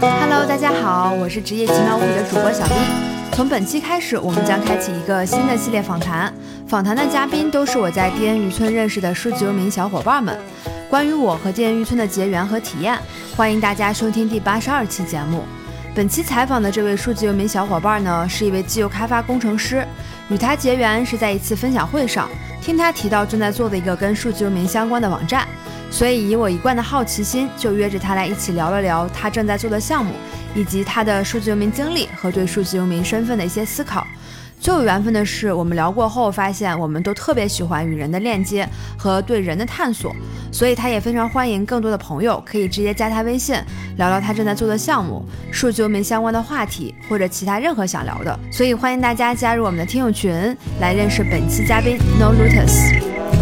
Hello，大家好，我是职业奇妙物语的主播小冰。从本期开始，我们将开启一个新的系列访谈。访谈的嘉宾都是我在滇渔村认识的数字游民小伙伴们。关于我和滇渔村的结缘和体验，欢迎大家收听第八十二期节目。本期采访的这位数字游民小伙伴呢，是一位自由开发工程师。与他结缘是在一次分享会上，听他提到正在做的一个跟数字游民相关的网站。所以，以我一贯的好奇心，就约着他来一起聊了聊他正在做的项目，以及他的数字游民经历和对数字游民身份的一些思考。最有缘分的是，我们聊过后发现，我们都特别喜欢与人的链接和对人的探索，所以他也非常欢迎更多的朋友可以直接加他微信，聊聊他正在做的项目、数据游民相关的话题，或者其他任何想聊的。所以欢迎大家加入我们的听友群，来认识本期嘉宾 No Lotus。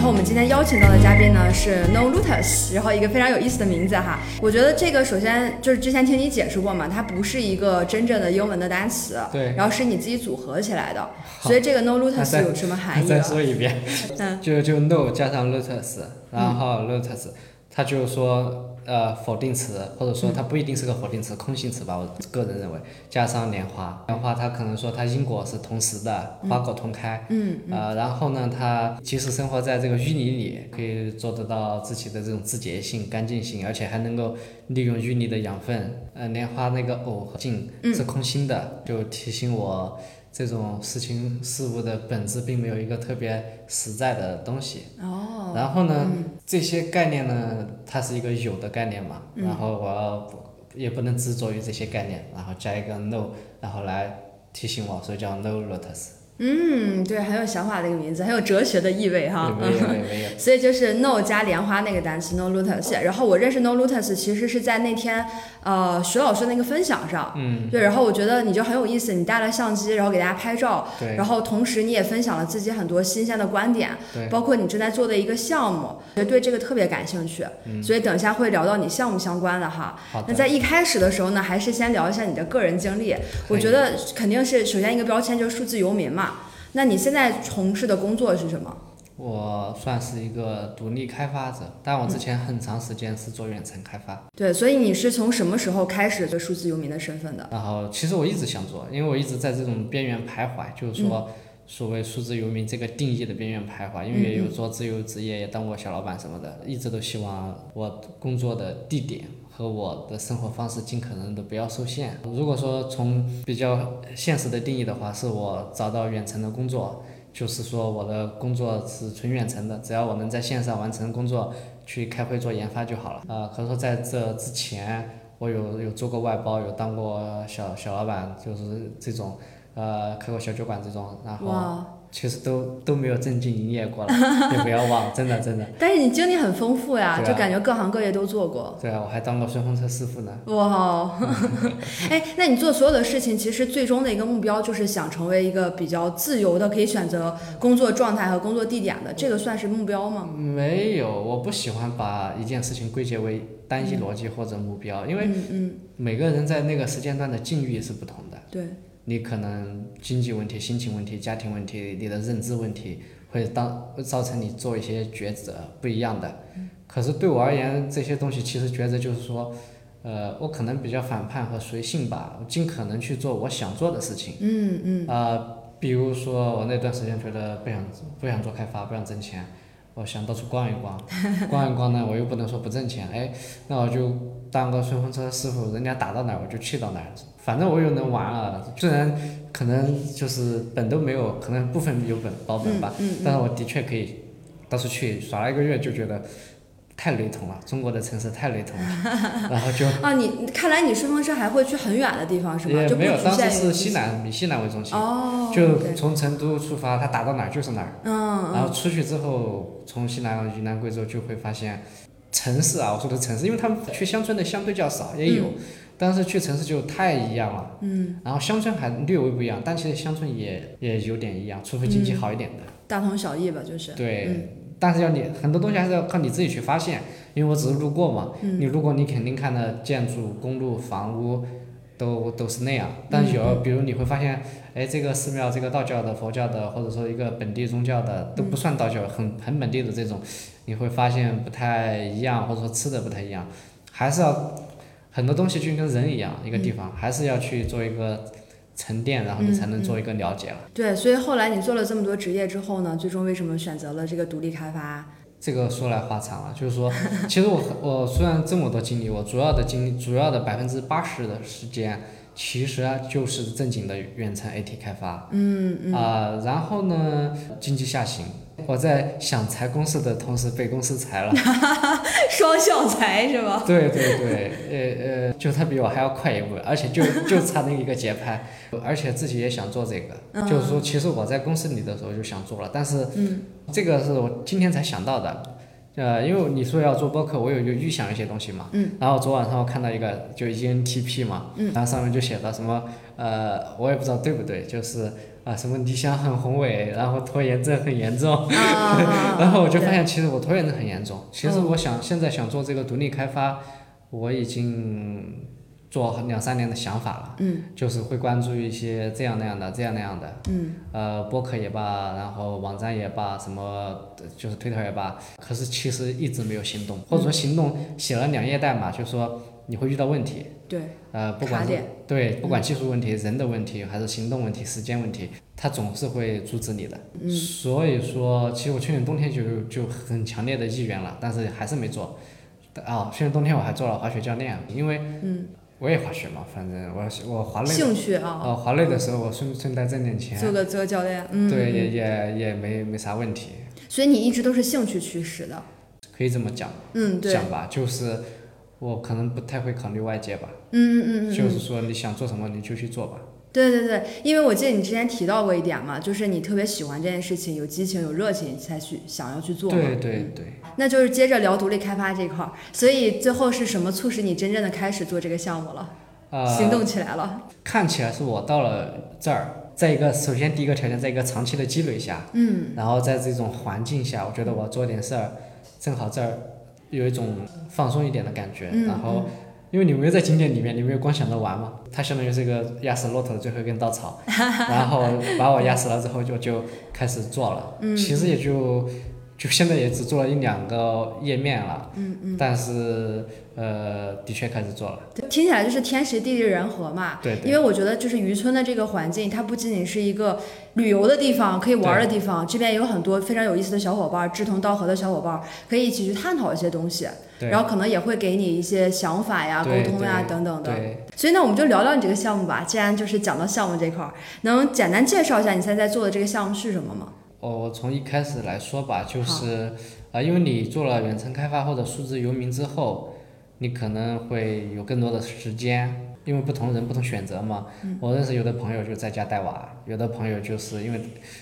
然后我们今天邀请到的嘉宾呢是 No Lotus，然后一个非常有意思的名字哈。我觉得这个首先就是之前听你解释过嘛，它不是一个真正的英文的单词，对，然后是你自己组合起来的，所以这个 No Lotus 有什么含义？再说一遍，嗯，就就 No 加上 Lotus，然后 Lotus，它就是说。呃，否定词，或者说它不一定是个否定词，空性词吧，我个人认为，加上莲花，莲花它可能说它因果是同时的，花果同开，嗯，呃，然后呢，它即使生活在这个淤泥里，可以做得到自己的这种自洁性、干净性，而且还能够利用淤泥的养分。呃，莲花那个藕和静是空心的，就提醒我。这种事情事物的本质并没有一个特别实在的东西。哦。然后呢，这些概念呢，它是一个有的概念嘛。嗯。然后我要也不能执着于这些概念，然后加一个 no，然后来提醒我，所以叫 no lotus。嗯，对，很有想法的一个名字，很有哲学的意味哈。没有没有。所以就是 no 加莲花那个单词 no lotus，然后我认识 no lotus 其实是在那天呃徐老师那个分享上。嗯。对，然后我觉得你就很有意思，你带了相机，然后给大家拍照。对。然后同时你也分享了自己很多新鲜的观点。对。包括你正在做的一个项目，觉得对这个特别感兴趣。嗯。所以等一下会聊到你项目相关的哈。好的。那在一开始的时候呢，还是先聊一下你的个人经历。我觉得肯定是首先一个标签就是数字游民嘛。那你现在从事的工作是什么？我算是一个独立开发者，但我之前很长时间是做远程开发。对，所以你是从什么时候开始做数字游民的身份的？然后，其实我一直想做，因为我一直在这种边缘徘徊，就是说，所谓数字游民这个定义的边缘徘徊。因为也有做自由职业，也当过小老板什么的，一直都希望我工作的地点和我的生活方式尽可能的不要受限。如果说从比较现实的定义的话，是我找到远程的工作。就是说，我的工作是纯远程的，只要我能在线上完成工作，去开会做研发就好了。呃，可是说在这之前，我有有做过外包，有当过小小老板，就是这种，呃，开过小酒馆这种，然后。其实都都没有正经营业过了，也不要忘，真的真的。但是你经历很丰富呀，就感觉各行各业都做过。对啊，我还当过顺风车师傅呢。哇，哎，那你做所有的事情，其实最终的一个目标就是想成为一个比较自由的，可以选择工作状态和工作地点的，这个算是目标吗？没有，我不喜欢把一件事情归结为单一逻辑或者目标，因为每个人在那个时间段的境遇是不同的。对。你可能经济问题、心情问题、家庭问题、你的认知问题，会当造成你做一些抉择不一样的。可是对我而言，这些东西其实抉择就是说，呃，我可能比较反叛和随性吧，尽可能去做我想做的事情。嗯嗯。啊，比如说我那段时间觉得不想不想做开发，不想挣钱，我想到处逛一逛，逛一逛呢，我又不能说不挣钱，哎，那我就当个顺风车师傅，人家打到哪儿我就去到哪儿。反正我又能玩了，虽然可能就是本都没有，可能部分有本保本吧，但是我的确可以到处去耍了一个月，就觉得太雷同了，中国的城市太雷同了，然后就啊，你看来你顺风车还会去很远的地方是吗？也没有，当时是西南，以西南为中心，哦，就从成都出发，它打到哪儿就是哪儿，嗯，然后出去之后，从西南、云南、贵州就会发现城市啊，我说的城市，因为他们去乡村的相对较少，也有。但是去城市就太一样了，嗯，然后乡村还略微不一样，但其实乡村也也有点一样，除非经济好一点的，大同小异吧，就是。对，但是要你很多东西还是要靠你自己去发现，因为我只是路过嘛，你如果你肯定看的建筑、公路、房屋，都都是那样。但有比如你会发现，哎，这个寺庙这个道教的、佛教的，或者说一个本地宗教的都不算道教，很很本地的这种，你会发现不太一样，或者说吃的不太一样，还是要很多东西就跟人一样，一个地方还是要去做一个沉淀，然后你才能做一个了解了。对，所以后来你做了这么多职业之后呢，最终为什么选择了这个独立开发？这个说来话长了，就是说，其实我我虽然这么多经历，我主要的经历，主要的百分之八十的时间，其实就是正经的远程 AT 开发。嗯嗯。啊，然后呢，经济下行，我在想裁公司的同时被公司裁了。双向裁是吧？对对对，呃呃，就他比我还要快一步，而且就就差那一个节拍，而且自己也想做这个，就是说，其实我在公司里的时候就想做了，但是。嗯。这个是我今天才想到的，呃，因为你说要做播客，我有就预想一些东西嘛。嗯。然后昨晚上我看到一个就 ENTP 嘛，嗯。然后上面就写的什么，呃，我也不知道对不对，就是啊什么理想很宏伟，然后拖延症很严重。然后我就发现其实我拖延症很严重。其实我想现在想做这个独立开发，我已经。做两三年的想法了，嗯，就是会关注一些这样那样的，这样那样的，嗯，呃，博客也罢，然后网站也罢，什么就是推特也罢，可是其实一直没有行动，或者说行动写了两页代码，就说你会遇到问题，对，呃，不管是对，不管技术问题、人的问题，还是行动问题、时间问题，他总是会阻止你的，嗯，所以说，其实我去年冬天就就很强烈的意愿了，但是还是没做，啊，去年冬天我还做了滑雪教练，因为，嗯。我也滑雪嘛，反正我我滑累，兴趣啊，哦，滑累的时候我顺顺带挣点钱，做个做个教练，嗯，对，也也也没没啥问题。所以你一直都是兴趣驱使的，可以这么讲，嗯，对，讲吧，就是我可能不太会考虑外界吧，嗯嗯嗯，就是说你想做什么你就去做吧。对对对，因为我记得你之前提到过一点嘛，就是你特别喜欢这件事情，有激情、有热情才去想要去做。对对对。那就是接着聊独立开发这块儿，所以最后是什么促使你真正的开始做这个项目了？呃，行动起来了。看起来是我到了这儿，在一个首先第一个条件，在一个长期的积累下，嗯，然后在这种环境下，我觉得我做点事儿，正好这儿有一种放松一点的感觉，然后。因为你没有在景点里面，你没有光想着玩嘛，它相当于是一个压死骆驼的最后一根稻草，然后把我压死了之后就就开始做了，其实也就就现在也只做了一两个页面了，嗯嗯，但是呃的确开始做了，听起来就是天时地利人和嘛，对，因为我觉得就是渔村的这个环境，它不仅仅是一个旅游的地方，可以玩的地方，这边有很多非常有意思的小伙伴，志同道合的小伙伴，可以一起去探讨一些东西。然后可能也会给你一些想法呀、沟通呀等等的。所以呢，我们就聊聊你这个项目吧。既然就是讲到项目这块儿，能简单介绍一下你现在做的这个项目是什么吗？哦，我从一开始来说吧，就是啊，因为你做了远程开发或者数字游民之后，你可能会有更多的时间。因为不同人不同选择嘛，我认识有的朋友就在家带娃，有的朋友就是因为，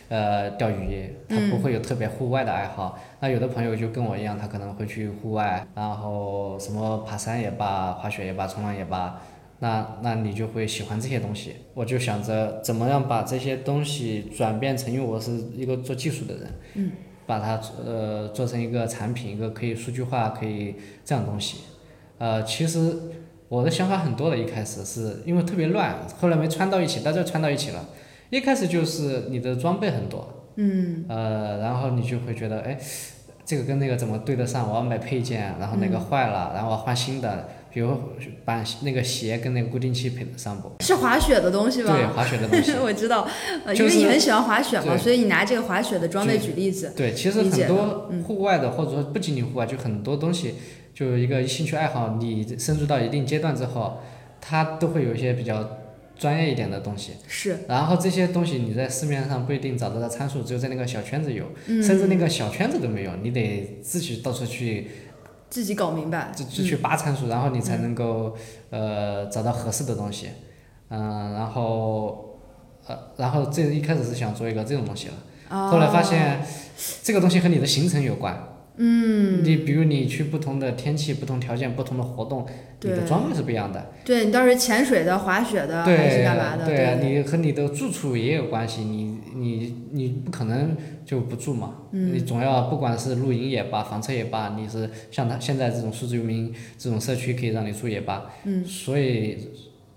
呃，钓鱼，他不会有特别户外的爱好。那有的朋友就跟我一样，他可能会去户外，然后什么爬山也罢，滑雪也罢，冲浪也罢，那那你就会喜欢这些东西。我就想着怎么样把这些东西转变成，因为我是一个做技术的人，把它呃做成一个产品，一个可以数据化，可以这样东西，呃，其实。我的想法很多的，一开始是因为特别乱，后来没穿到一起，到这串到一起了。一开始就是你的装备很多，嗯，呃，然后你就会觉得，哎，这个跟那个怎么对得上？我要买配件，然后那个坏了，然后我换新的，比如把那个鞋跟那个固定器配得上不？是滑雪的东西吗？对，滑雪的东西。我知道，因为你很喜欢滑雪嘛，所以你拿这个滑雪的装备举例子。对，其实很多户外的，或者说不仅仅户外，就很多东西。就一个兴趣爱好，你深入到一定阶段之后，它都会有一些比较专业一点的东西。是。然后这些东西你在市面上不一定找得到参数，只有在那个小圈子有，甚至那个小圈子都没有，你得自己到处去。自己搞明白。就就去扒参数，然后你才能够呃找到合适的东西。嗯，然后呃，然后这一开始是想做一个这种东西了，后来发现这个东西和你的行程有关。嗯，你比如你去不同的天气、不同条件、不同的活动，你的装备是不一样的。对你到时候潜水的、滑雪的还是干嘛的？对啊，你和你的住处也有关系。你你你不可能就不住嘛，你总要不管是露营也罢、房车也罢，你是像他现在这种数字游民这种社区可以让你住也罢。嗯。所以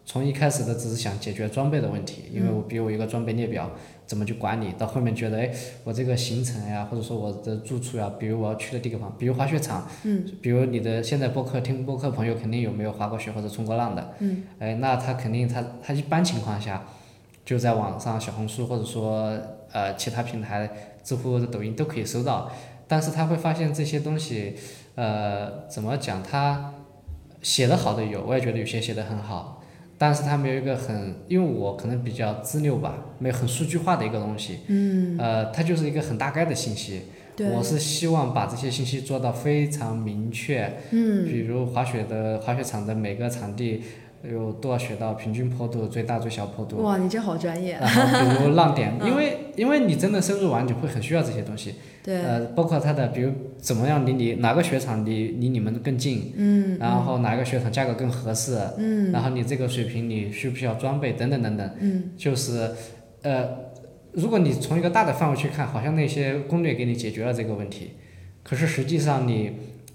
从一开始的只是想解决装备的问题，因为我比如我一个装备列表怎么去管理，到后面觉得哎，我这个行程呀，或者说我的住处呀，比如我要去的地方，比如滑雪场，嗯，比如你的现在播客听播客朋友肯定有没有滑过雪或者冲过浪的，嗯，哎，那他肯定他他一般情况下就在网上小红书或者说呃其他平台，知乎、抖音都可以搜到，但是他会发现这些东西，呃，怎么讲他。写的好的有，我也觉得有些写的很好，但是他没有一个很，因为我可能比较自溜吧，没有很数据化的一个东西，嗯，呃，它就是一个很大概的信息，我是希望把这些信息做到非常明确，嗯，比如滑雪的滑雪场的每个场地有多少雪道，平均坡度、最大最小坡度，哇，你这好专业，然后比如浪点，嗯。因为因为你真的深入完，你会很需要这些东西，对，呃，包括它的比如怎么样离你哪个雪场离离你们更近，嗯，然后哪个雪场价格更合适，嗯，然后你这个水平你需不需要装备等等等等，嗯，就是，呃，如果你从一个大的范围去看，好像那些攻略给你解决了这个问题，可是实际上你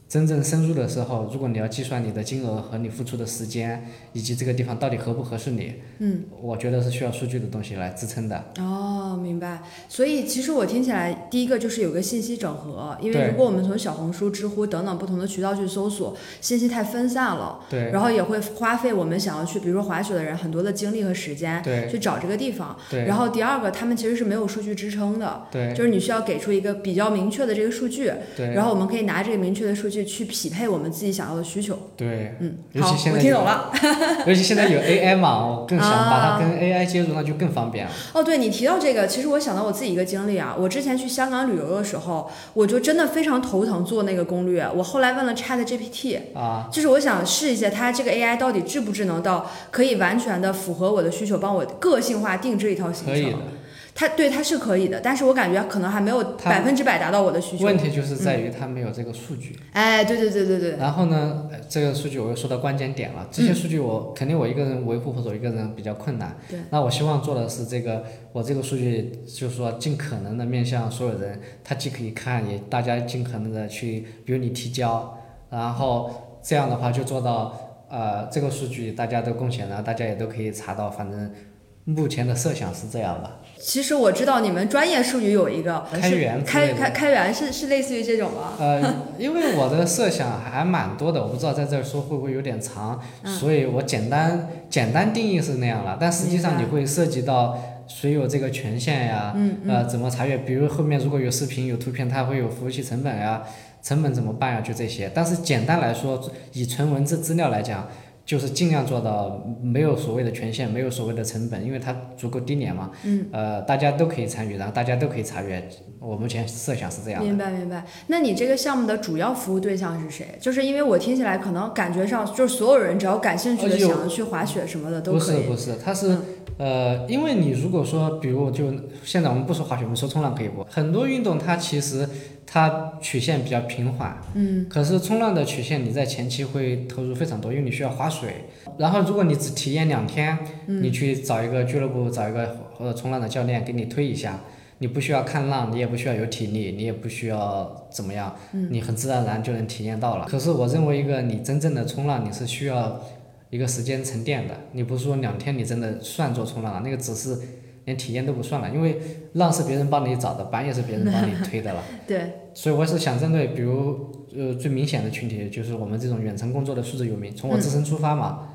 真正深入的时候，如果你要计算你的金额和你付出的时间，以及这个地方到底合不合适你，嗯，我觉得是需要数据的东西来支撑的。哦，明白。所以其实我听起来，第一个就是有个信息整合，因为如果我们从小红书、知乎等等不同的渠道去搜索，信息太分散了，对。然后也会花费我们想要去，比如说滑雪的人很多的精力和时间对。去找这个地方。对。然后第二个，他们其实是没有数据支撑的，对。就是你需要给出一个比较明确的这个数据，对。然后我们可以拿这个明确的数据去匹配我们自己想要的需求。对，嗯，尤其好，现在有我听懂了。尤其现在有 AI 嘛，我更想把啊它跟 AI 接入，那就更方便了。哦，对你提到这个，其实我想到我自己一个经历啊。我之前去香港旅游的时候，我就真的非常头疼做那个攻略。我后来问了 Chat GPT，啊，就是我想试一下它这个 AI 到底智不智能到可以完全的符合我的需求，帮我个性化定制一套行可以的程。。它对它是可以的，但是我感觉可能还没有百分之百达到我的需求。问题就是在于它没有这个数据。哎，对对对对对，然后呢，呃这个数据我又说到关键点了。这些数据我、肯定我一个人维护或者我一个人比较困难。对。那我希望做的是这个，我这个数据就是说尽可能的面向所有人，他既可以看，也大家尽可能的去，比如你提交，然后这样的话就做到，呃，这个数据大家都贡献了，大家也都可以查到。反正目前的设想是这样吧。其实我知道你们专业术语有一个呃开源开开开源是是类似于这种吗？呃，因为我的设想还蛮多的，我不知道在这儿说会不会有点长，所以我简单简单定义是那样了，但实际上你会涉及到谁有这个权限呀，嗯呃，怎么查阅，比如后面如果有视频有图片，它会有服务器成本呀，成本怎么办呀，就这些。但是简单来说，以纯文字资料来讲。就是尽量做到没有所谓的权限，没有所谓的成本，因为它足够低廉嘛。嗯。呃，大家都可以参与，然后大家都可以查阅。我目前设想是这样的。明白明白。那你这个项目的主要服务对象是谁？就是因为我听起来可能感觉上就是所有人只要感兴趣的想要去滑雪什么的都不可以。是不是，它是、呃，因为你如果说，比如就现在我们不说滑雪，我们说冲浪可以不？很多运动它其实它曲线比较平缓，嗯，可是冲浪的曲线你在前期会投入非常多，因为你需要划水。然后如果你只体验两天，嗯你去找一个俱乐部，找一个或者冲浪的教练给你推一下。你不需要看浪，你也不需要有体力，你也不需要怎么样，嗯你很自然而然就能体验到了。可是我认为一个你真正的冲浪，你是需要一个时间沉淀的，你不是说两天你真的算做冲浪了，那个只是连体验都不算了，因为浪是别人帮你找的，板也是别人帮你 推的了。对，所以我是想针对，比如呃最明显的群体，就是我们这种远程工作的数字游民，从我自身出发嘛，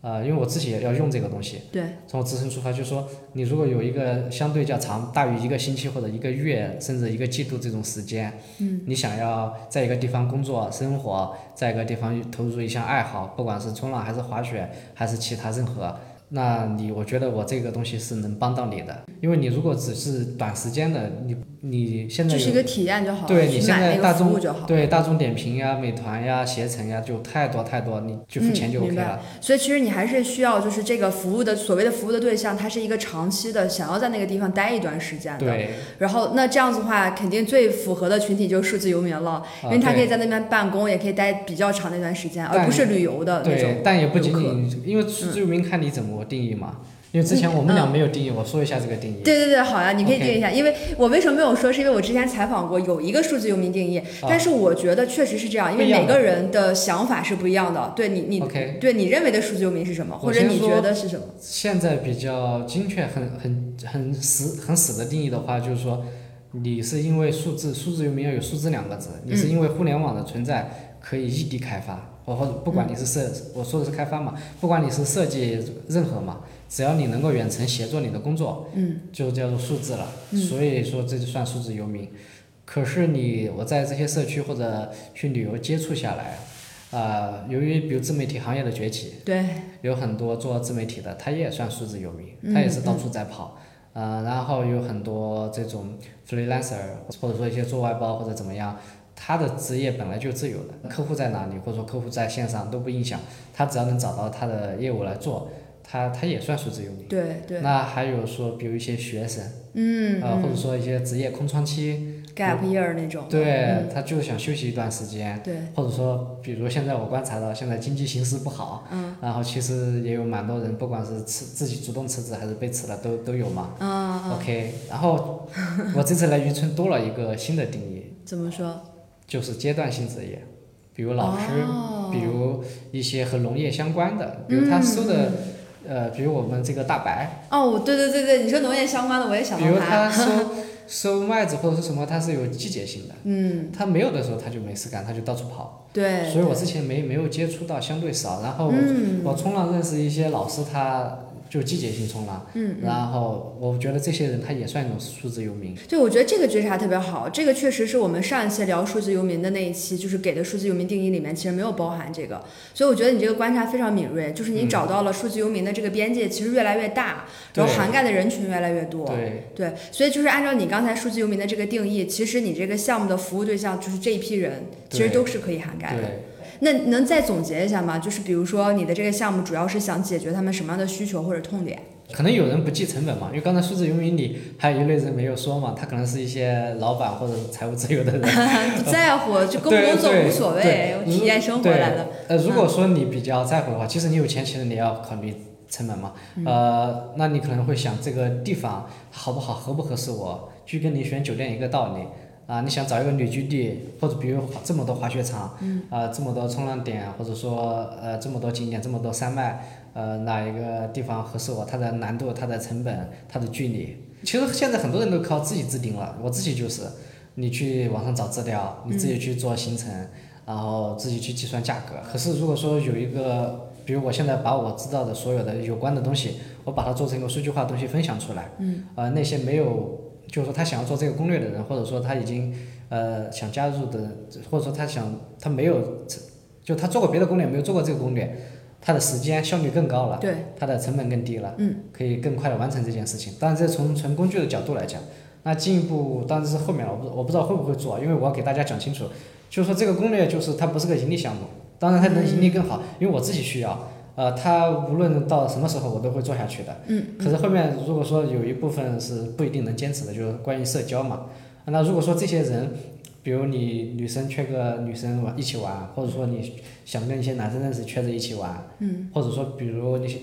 呃，因为我自己也要用这个东西，对，从我自身出发，就是说你如果有一个相对较长，大于一个星期或者一个月，甚至一个季度这种时间，嗯，你想要在一个地方工作生活，在一个地方投入一项爱好，不管是冲浪还是滑雪还是其他任何。那你我觉得我这个东西是能帮到你的，因为你如果只是短时间的，你你现在就是一个体验就好了，对你现在大众个服务就好。对大众点评呀、美团呀、携程呀，就太多太多，你就付钱就嗯 OK 了。所以其实你还是需要，就是这个服务的所谓的服务的对象，他是一个长期的，想要在那个地方待一段时间的。对，然后那这样子的话，肯定最符合的群体就是数字游民了，因为他啊可以在那边办公，也可以待比较长的一段时间，而不是旅游的那种对，。但也不仅仅因为数字游民看你怎么定义嘛。因因为之前我们俩没有定义，我说一下这个定义。对对对，好呀，你可以定一下，因为我为什么没有说，是因为我之前采访过有一个数字游民定义，但是我觉得确实是这样，因为每个人的想法是不一样的。对你你对你认为的数字游民是什么，或者你觉得是什么？现在比较精确、很很很死、很死的定义的话，就是说，你是因为数字数字游民要有数字两个字，你是因为互联网的存在可以异地开发，或或者不管你是设，我说的是开发嘛，不管你是设计任何嘛，只要你能够远程协作你的工作，嗯，就叫做数字了。嗯所以说这就算数字游民。可是你我在这些社区或者去旅游接触下来，呃，由于比如自媒体行业的崛起，对，有很多做自媒体的，他也算数字游民，嗯他也是到处在跑。呃，然后有很多这种 freelancer，或者说一些做外包或者怎么样，他的职业本来就自由的，客户在哪里，或者说客户在线上都不影响，他只要能找到他的业务来做，他他也算数字游民。对对，那还有说，比如一些学生，嗯呃，或者嗯说一些职业空窗期，，gap year 那种。对嗯，他就想休息一段时间，对，或者说，比如现在我观察到，现在经济形势不好，嗯然后其实也有蛮多人，不管是辞自己主动辞职还是被辞了，都都有嘛。啊嗯，OK，然后我这次来渔村多了一个新的定义，怎么说？就是阶段性职业，比如老师，哦比如一些和农业相关的，比如他收的，呃，比如我们这个大白，哦，对对对对，你说农业相关的，我也想到比如。他收 收麦子或者是什么，它是有季节性的，嗯，他没有的时候他就没事干，他就到处跑。对。所以我之前没没有接触到，相对少。然后嗯我冲浪认识一些老师，他就季节性冲浪，嗯嗯。然后我觉得这些人他也算一种数字游民。对，我觉得这个觉察特别好，这个确实是我们上一期聊数字游民的那一期，就是给的数字游民定义里面其实没有包含这个，所以我觉得你这个观察非常敏锐，就是你嗯找到了数字游民的这个边界其实越来越大，然后涵盖的人群越来越多。对对，所以就是按照你刚才数字游民的这个定义，其实你这个项目的服务对象就是这一批人，其实都是可以涵盖的。对，那能再总结一下吗？就是比如说你的这个项目主要是想解决他们什么样的需求或者痛点？可能有人不计成本嘛，因为刚才数字游民里还有一类人没有说嘛，他可能是一些老板或者财务自由的人。不在乎，就工不工作无所谓，我体验生活来的。呃，如果说你比较在乎的话，其实你有钱，其实你要考虑成本嘛。嗯呃，那你可能会想这个地方好不好，合不合适我，就跟你选酒店一个道理。啊，你想找一个旅居地，或者比如这么多滑雪场，嗯啊，这么多冲浪点，或者说呃这么多景点，这么多山脉，呃哪一个地方合适我？它的难度、它的成本、它的距离，其实现在很多人都靠自己制定了，我自己就是，你去网上找资料，你自己去做行程，然后自己去计算价格。可是如果说有一个，比如我现在把我知道的所有的有关的东西，我把它做成一个数据化的东西分享出来，嗯，呃，那些没有，就是说他想要做这个攻略的人，或者说他已经呃想加入的，或者说他想他没有，就他做过别的攻略，没有做过这个攻略，他的时间效率更高了，对，他的成本更低了，嗯，可以更快的完成这件事情。当然，这从纯工具的角度来讲，那进一步当然是后面了，我不我不知道会不会做，因为我要给大家讲清楚，就是说这个攻略就是它不是个盈利项目，当然它能盈利更好，因为我自己需要，呃，它无论到什么时候我都会做下去的。嗯。可是后面如果说有一部分是不一定能坚持的，就是关于社交嘛。那如果说这些人，比如你女生缺个女生玩一起玩，或者说你想跟一些男生认识，缺着一起玩，嗯，或者说比如你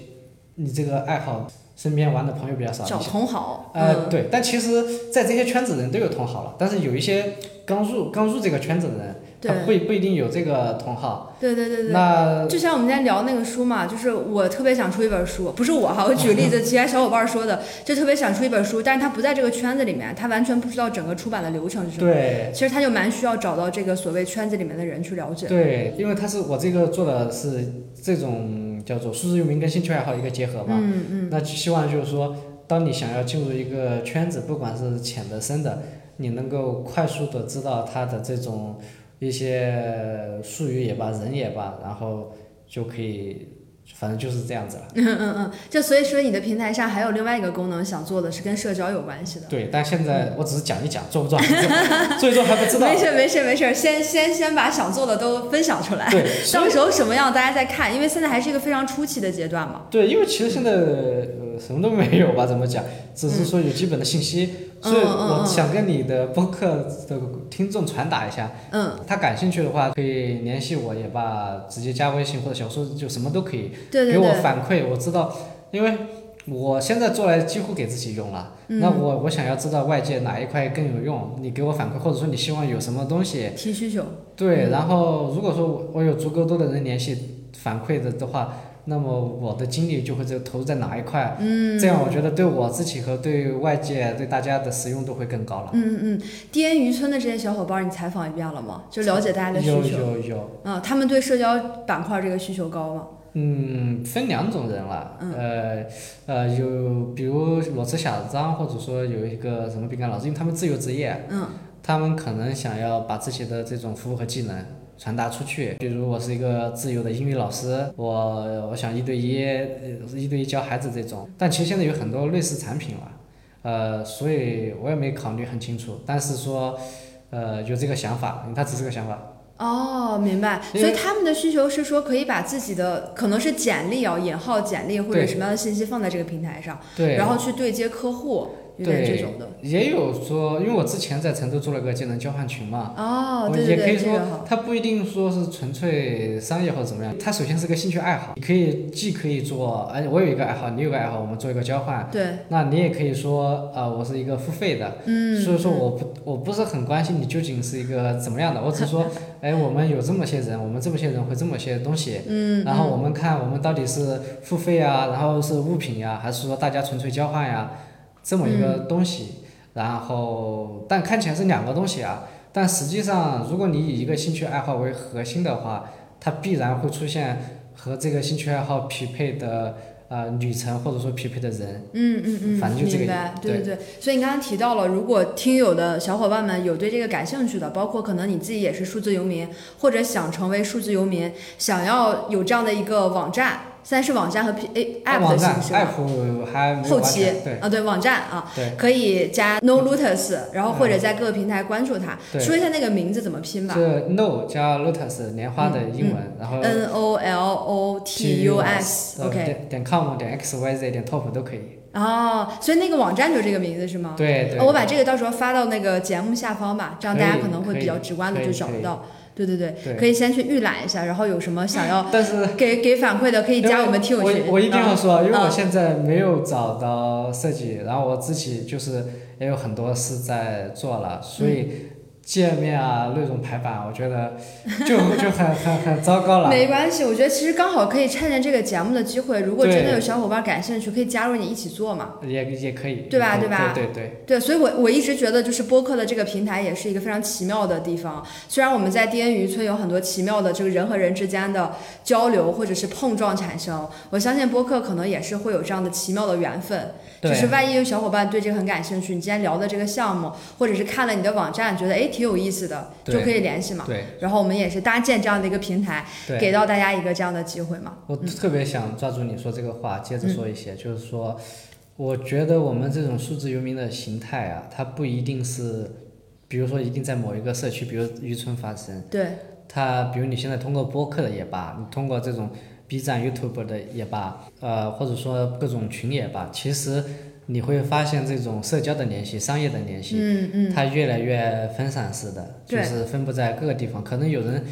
你这个爱好身边玩的朋友比较少，找同好。呃，嗯，对，但其实，在这些圈子的人都有同好了，但是有一些刚入刚入这个圈子的人，他对不不一定有这个同好。对对对对。那就像我们今天聊那个书嘛，就是我特别想出一本书，不是我哈，我举个例子，其他小伙伴说的，就特别想出一本书，但是他不在这个圈子里面，他完全不知道整个出版的流程是什么。对其实他就蛮需要找到这个所谓圈子里面的人去了解。对，因为他是我这个做的是这种叫做数字游民跟兴趣爱好一个结合嘛。嗯嗯，那希望就是说，当你想要进入一个圈子，不管是浅的深的，你能够快速的知道它的这种一些术语也罢，人也罢，然后就可以，反正就是这样子了。嗯嗯嗯，就所以说你的平台上还有另外一个功能想做的是跟社交有关系的。对，但现在我只是讲一讲，做不做 还不知道，做一做还不知道没。事没事没事，先先先把想做的都分享出来，对，到时候什么样大家再看，因为现在还是一个非常初期的阶段嘛。对，因为其实现在呃什么都没有吧，怎么讲？只是说有基本的信息，所以我想跟你的播客的听众传达一下，嗯，他感兴趣的话可以联系我也罢，直接加微信或者小说就什么都可以，对对对，给我反馈，我知道，因为我现在做来几乎给自己用了。那我我想要知道外界哪一块更有用，你给我反馈，或者说你希望有什么东西。提需求。对，然后如果说我有足够多的人联系反馈的的话。那么我的精力就会在投入在哪一块？嗯，这样我觉得对我自己和对外界对大家的使用都会更高了。嗯嗯嗯，滇源渔村的这些小伙伴，你采访一遍了吗？就了解大家的需求。有有有。嗯，他们对社交板块这个需求高吗？嗯，分两种人了。呃呃，有比如裸辞小张，或者说有一个什么饼干老师，因为他们自由职业。嗯。他们可能想要把自己的这种服务和技能。传达出去，比如我是一个自由的英语老师，我我想一对一，一对一教孩子这种，但其实现在有很多类似产品了，呃，所以我也没考虑很清楚，但是说，呃，有这个想法，它只是个想法。哦，明白。所以他们的需求是说，可以把自己的可能是简历啊，引号简历或者什么样的信息放在这个平台上，对，然后去对接客户。对，也有说，因为我之前在成都做了个技能交换群嘛，哦，对对对，也可以说，它不一定说是纯粹商业或者怎么样，它首先是个兴趣爱好，你可以既可以做，哎，我有一个爱好，你有个爱好，我们做一个交换，对，那你也可以说，呃，我是一个付费的，嗯，所以说我不我不是很关心你究竟是一个怎么样的，我只说，哎，我们有这么些人，我们这么些人会这么些东西，嗯，然后我们看我们到底是付费啊，然后是物品呀，还是说大家纯粹交换呀，这么一个东西。然后，但看起来是两个东西啊，但实际上，如果你以一个兴趣爱好为核心的话，它必然会出现和这个兴趣爱好匹配的呃旅程，或者说匹配的人。嗯嗯嗯，反正就这个。明白，对对对。所以你刚刚提到了，如果听友的小伙伴们有对这个感兴趣的，包括可能你自己也是数字游民，或者想成为数字游民，想要有这样的一个网站。现在是网站和 P A App 的形式，App 还后期啊，对网站啊，对，可以加 No Lotus，然后或者在各个平台关注它。说一下那个名字怎么拼吧。是 No 加 Lotus 莲花的英文，然后 N O L O T U S，OK。点 com 点 x y z 点 top 都可以。哦，所以那个网站就这个名字是吗？对对。我把这个到时候发到那个节目下方吧，这样大家可能会比较直观的就找得到。对对对，可以先去预览一下，然后有什么想要给给反馈的，可以加我们听友群。我我一定要说，因为我现在没有找到设计，然后我自己就是也有很多事在做了，所以。界面啊，那种排版，我觉得 就就很很很糟糕了。没关系，我觉得其实刚好可以趁着这个节目的机会，如果真的有小伙伴感兴趣，可以加入你一起做嘛。也也可以。对吧？对吧？对对。对，所以我我一直觉得，就是播客的这个平台也是一个非常奇妙的地方。虽然我们在滇渔村有很多奇妙的这个人和人之间的交流或者是碰撞产生，我相信播客可能也是会有这样的奇妙的缘分。就是万一有小伙伴对这个很感兴趣，你今天聊的这个项目，或者是看了你的网站，觉得哎挺有意思的，就可以联系嘛。对。然后我们也是搭建这样的一个平台，给到大家一个这样的机会嘛。我特别想抓住你说这个话，接着说一些，就是说，我觉得我们这种数字游民的形态啊，它不一定是，比如说一定在某一个社区，比如渔村发生。对。它，比如你现在通过播客的也罢，你通过这种。B 站、YouTube 的也罢，呃，或者说各种群也罢，其实你会发现这种社交的联系、商业的联系，嗯嗯，它越来越分散式的，就是分布在各个地方。可能有人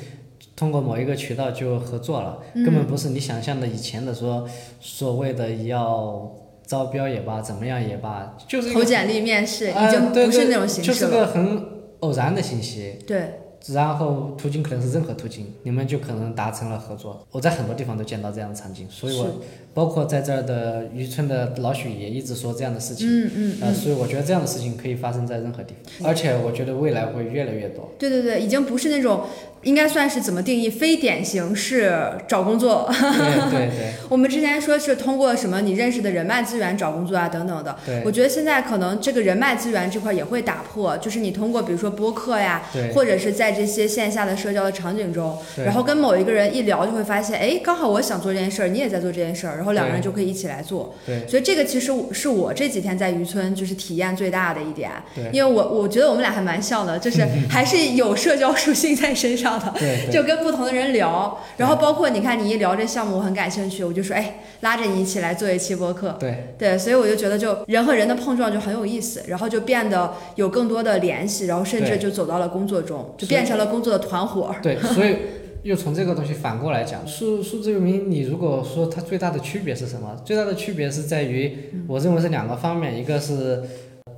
通过某一个渠道就合作了，根本不是你想象的以前的说所谓的要招标也罢，怎么样也罢，就是投简历、面试已经不是那种形式了，就是个很偶然的信息。对。然后途径可能是任何途径，你们就可能达成了合作。我在很多地方都见到这样的场景，所以我。包括在这儿的渔村的老许也一直说这样的事情，嗯嗯，呃，所以我觉得这样的事情可以发生在任何地方，而且我觉得未来会越来越多。对对对，已经不是那种，应该算是怎么定义非典型是找工作。对对对。我们之前说是通过什么你认识的人脉资源找工作啊等等的。对。我觉得现在可能这个人脉资源这块也会打破，就是你通过比如说播客呀，或者是在这些线下的社交的场景中，然后跟某一个人一聊就会发现，哎，刚好我想做这件事儿，你也在做这件事儿。然后两个人就可以一起来做，对，所以这个其实是我这几天在渔村就是体验最大的一点，对，因为我我觉得我们俩还蛮像的，就是还是有社交属性在身上的，对，就跟不同的人聊，然后包括你看你一聊这项目我很感兴趣，我就说哎拉着你一起来做一期播客，对，对，所以我就觉得就人和人的碰撞就很有意思，然后就变得有更多的联系，然后甚至就走到了工作中，就变成了工作的团伙，对，所以。又从这个东西反过来讲，数数字游民，你如果说它最大的区别是什么？最大的区别是在于，我认为是两个方面，一个是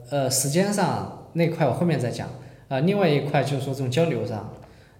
呃时间上那块我后面再讲，啊、另外一块就是说这种交流上，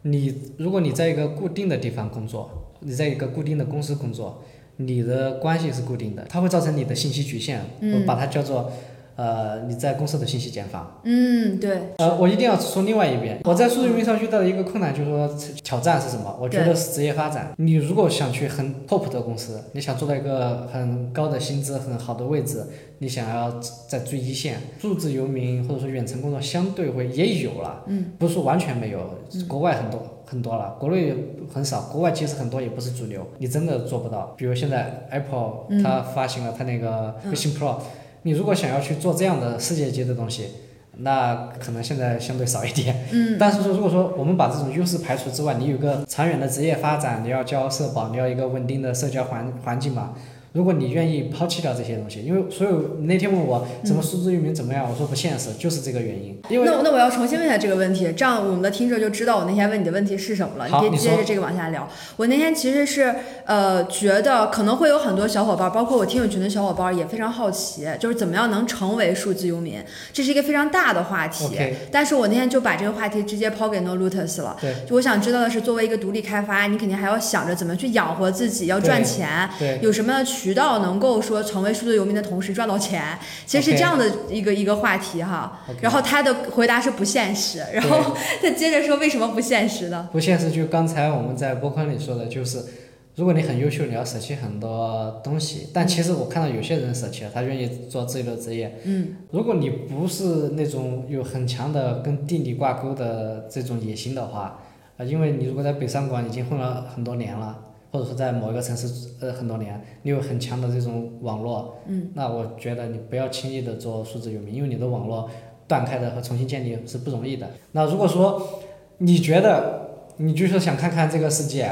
你如果你在一个固定的地方工作，你在一个固定的公司工作，你的关系是固定的，它会造成你的信息局限，我把它叫做呃你在公司的信息茧房。嗯，对，呃，我一定要说另外一边，我在数字游民上遇到的一个困难就是说挑战是什么？我觉得是职业发展。你如果想去很 top 的公司，你想做到一个很高的薪资、很好的位置，你想要在最一线，数字游民或者说远程工作相对会也有了，嗯，不是说完全没有，国外很多。很多了，国内很少，国外其实很多也不是主流，你真的做不到。比如现在 Apple 它发行了它那个微信 Pro，、你如果想要去做这样的世界级的东西，那可能现在相对少一点。嗯。但是说，如果说我们把这种优势排除之外，你有个长远的职业发展，你要交社保，你要一个稳定的社交环环境嘛。如果你愿意抛弃掉这些东西，因为所有你那天问我怎么数字游民怎么样，我说不现实，就是这个原因。因为那那我要重新问一下这个问题，这样我们的听众就知道我那天问你的问题是什么了。好你说别接着这个往下聊。我那天其实是呃觉得可能会有很多小伙伴，包括我听友群的小伙伴也非常好奇，就是怎么样能成为数字游民，这是一个非常大的话题。但是我那天就把这个话题直接抛给 No Lutus 了。对就我想知道的是，作为一个独立开发，你肯定还要想着怎么去养活自己，要赚钱。对有什么样的渠道能够说成为数字游民的同时赚到钱？其实是这样的一个一个话题哈。然后他的回答是不现实，然后 他接着说为什么不现实呢？不现实，就刚才我们在播客里说的，就是如果你很优秀，你要舍弃很多东西。但其实我看到有些人舍弃了，他愿意做自由的职业。嗯，如果你不是那种有很强的跟地理挂钩的这种野心的话，啊，因为你如果在北上广已经混了很多年了，或者说在某一个城市呃很多年，你有很强的这种网络，嗯，那我觉得你不要轻易的做数字游民，因为你的网络断开的和重新建立是不容易的。那如果说你觉得你就是想看看这个世界，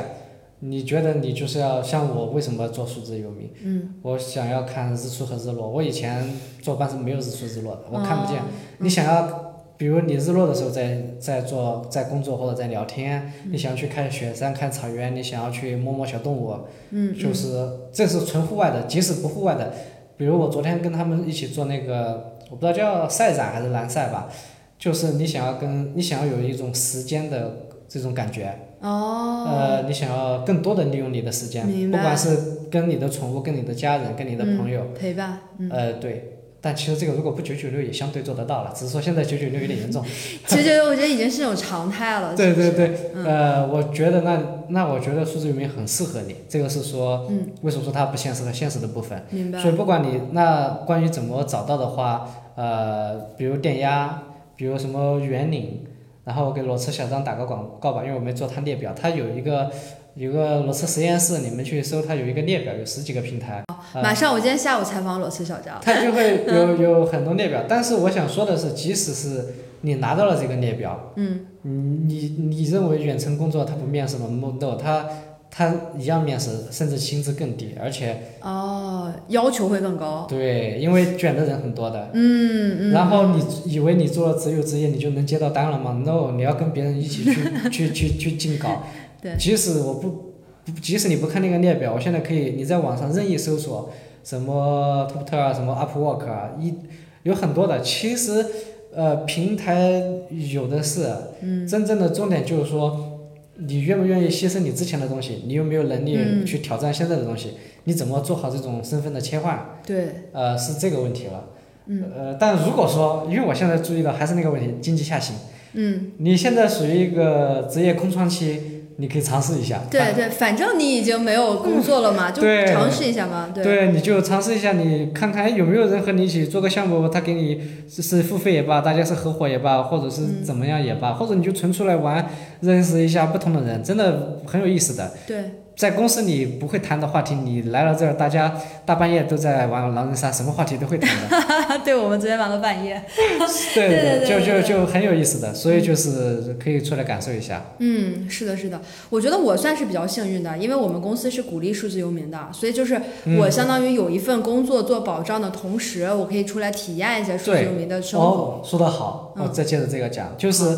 你觉得你就是要像我为什么做数字游民？嗯，我想要看日出和日落。我以前坐班是没有日出日落的，我看不见。哦你想要，比如你日落的时候在在做在工作或者在聊天，你想要去看雪山、看草原，你想要去摸摸小动物，嗯，就是这是纯户外的，即使不户外的，比如我昨天跟他们一起做那个，我不知道叫晒展还是蓝晒吧，就是你想要跟你想要有一种时间的这种感觉，哦，呃，你想要更多的利用你的时间，不管是跟你的宠物、跟你的家人、跟你的朋友，陪伴，嗯，呃，对。但其实这个如果不九九六也相对做得到了，只是说现在九九六有点严重。其实我觉得已经是一种常态了。对对对，呃，我觉得那那我觉得数字游民很适合你，这个是说，嗯，为什么说它不现实和现实的部分？明白所。以不管你那关于怎么找到的话，呃，比如电压，比如什么圆领，然后我给裸车小张打个广告吧，因为我没做它列表，它有一个有一个裸车实验室，你们去搜，它有一个列表，有十几个平台，马上，我今天下午采访裸辞小张。他就会有有很多列表。但是我想说的是，即使是你拿到了这个列表，嗯，你你认为远程工作他不面试吗？no，他他一样面试，甚至薪资更低，而且哦，要求会更高。对，因为卷的人很多的。嗯嗯。然后你以为你做了自由职业，你就能接到单了吗？No，你要跟别人一起去 去去去竞稿。对即使我，不即使你不看那个列表，我现在可以你在网上任意搜索什么 t o p 啊，什么 Upwork 啊，一有很多的。其实呃，平台有的是。嗯。真正的重点就是说。你愿不愿意牺牲你之前的东西？你有没有能力嗯去挑战现在的东西？你怎么做好这种身份的切换？对，呃，是这个问题了。嗯。呃，但如果说，因为我现在注意到还是那个问题，经济下行。嗯，你现在属于一个职业空窗期，你可以尝试一下。对对，反正你已经没有工作了嘛，就尝试一下嘛。对。对，你就尝试一下，你看看哎有没有人和你一起做个项目，他给你是是付费也罢，大家是合伙也罢，或者是嗯怎么样也罢，或者你就纯出来玩，认识一下不同的人，真的很有意思的。对。在公司里不会谈的话题，你来了这儿，大家大半夜都在玩狼人杀，什么话题都会谈的。对，我们昨天玩到半夜。对对对对就就就很有意思的，所以就是可以出来感受一下。嗯，是的，是的，我觉得我算是比较幸运的，因为我们公司是鼓励数字游民的，所以就是嗯我相当于有一份工作做保障的同时，我可以出来体验一下数字游民的生活。哦，说得好，嗯我再接着这个讲，就是